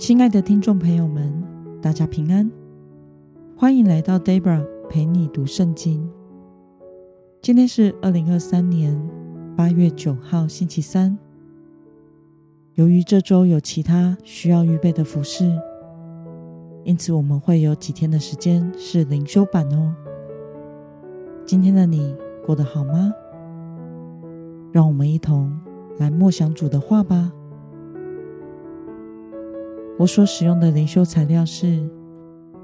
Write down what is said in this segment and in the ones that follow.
亲爱的听众朋友们，大家平安，欢迎来到 Debra 陪你读圣经。今天是二零二三年八月九号，星期三。由于这周有其他需要预备的服事，因此我们会有几天的时间是灵修版哦。今天的你过得好吗？让我们一同来默想主的话吧。我所使用的灵修材料是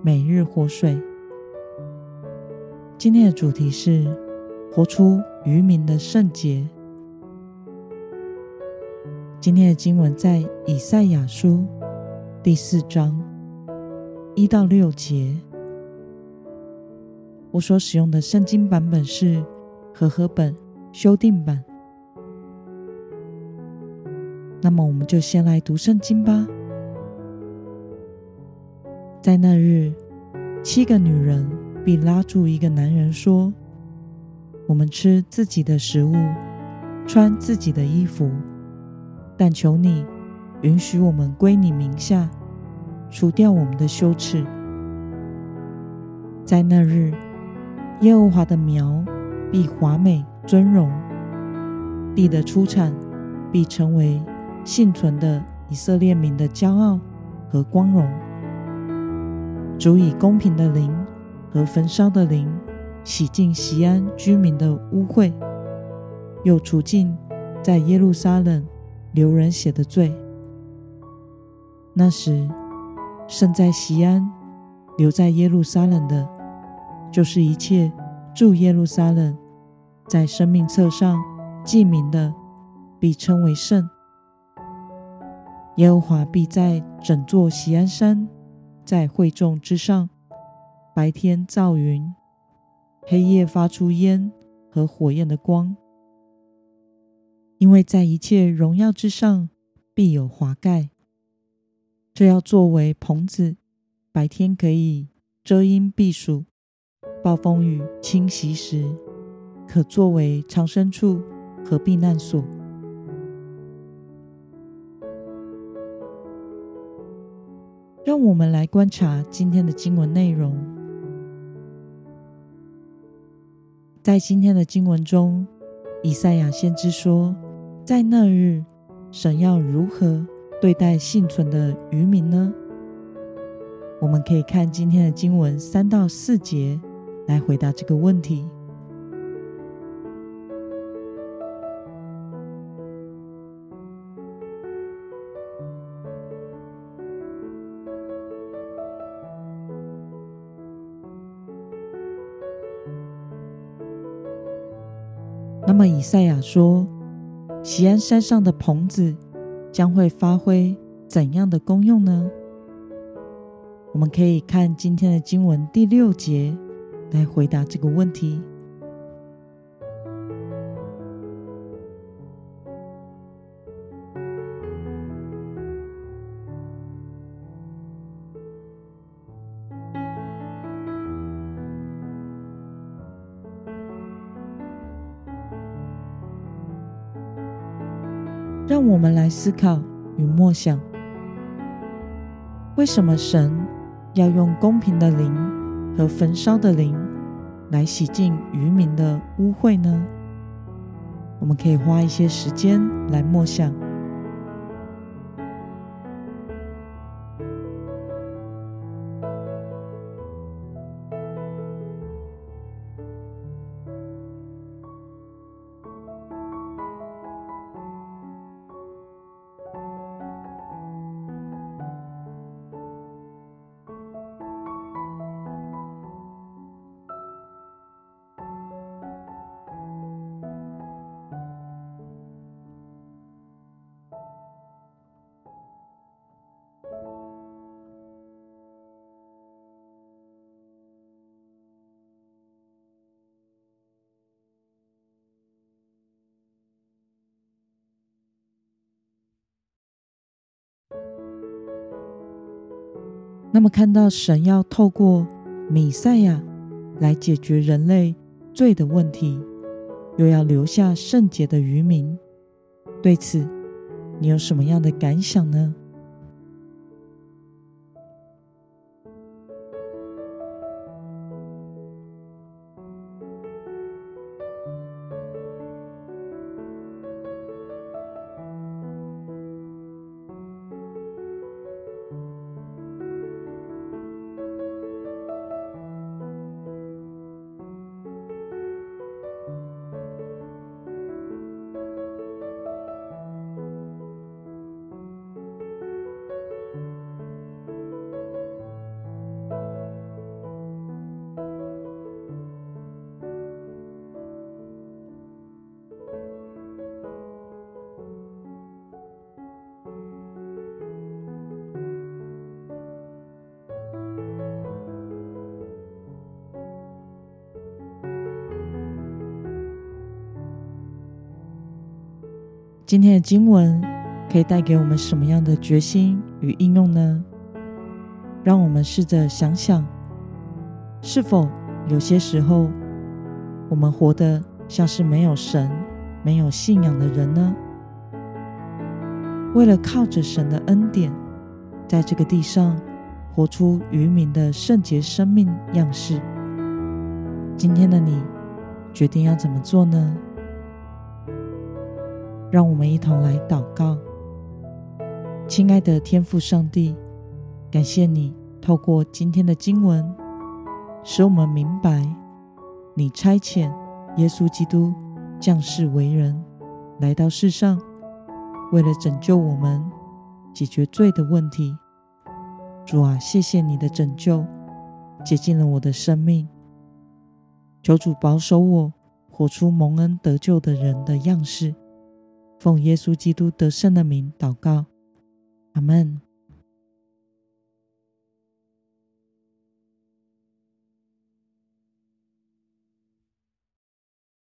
每日活水。今天的主题是活出余民的圣洁。今天的经文在以赛亚书第四章一到六节。我所使用的圣经版本是和合本修订版。那么，我们就先来读圣经吧。在那日，七个女人必拉住一个男人说：“我们吃自己的食物，穿自己的衣服，但求你允许我们归你名下，除掉我们的羞耻。”在那日，耶和华的苗必华美尊荣，地的出产必成为幸存的以色列民的骄傲和光荣。主以公平的灵和焚烧的灵洗净西安居民的污秽，又除尽在耶路撒冷流人血的罪。那时，剩在西安、留在耶路撒冷的，就是一切住耶路撒冷，在生命册上记名的，必称为圣。耶和华必在整座锡安山。在会众之上，白天造云，黑夜发出烟和火焰的光。因为在一切荣耀之上必有华盖，这要作为棚子，白天可以遮阴避暑，暴风雨侵袭时，可作为藏身处和避难所。让我们来观察今天的经文内容。在今天的经文中，以赛亚先知说，在那日，神要如何对待幸存的渔民呢？我们可以看今天的经文三到四节来回答这个问题。那么，以赛亚说，锡安山上的棚子将会发挥怎样的功用呢？我们可以看今天的经文第六节来回答这个问题。让我们来思考与默想：为什么神要用公平的灵和焚烧的灵来洗净渔民的污秽呢？我们可以花一些时间来默想。那么，看到神要透过弥赛亚来解决人类罪的问题，又要留下圣洁的渔民，对此你有什么样的感想呢？今天的经文可以带给我们什么样的决心与应用呢？让我们试着想想，是否有些时候我们活得像是没有神、没有信仰的人呢？为了靠着神的恩典，在这个地上活出渔民的圣洁生命样式。今天的你决定要怎么做呢？让我们一同来祷告。亲爱的天父上帝，感谢你透过今天的经文，使我们明白你差遣耶稣基督降世为人，来到世上，为了拯救我们，解决罪的问题。主啊，谢谢你的拯救，洁净了我的生命。求主保守我，活出蒙恩得救的人的样式。奉耶稣基督得胜的名祷告，阿门。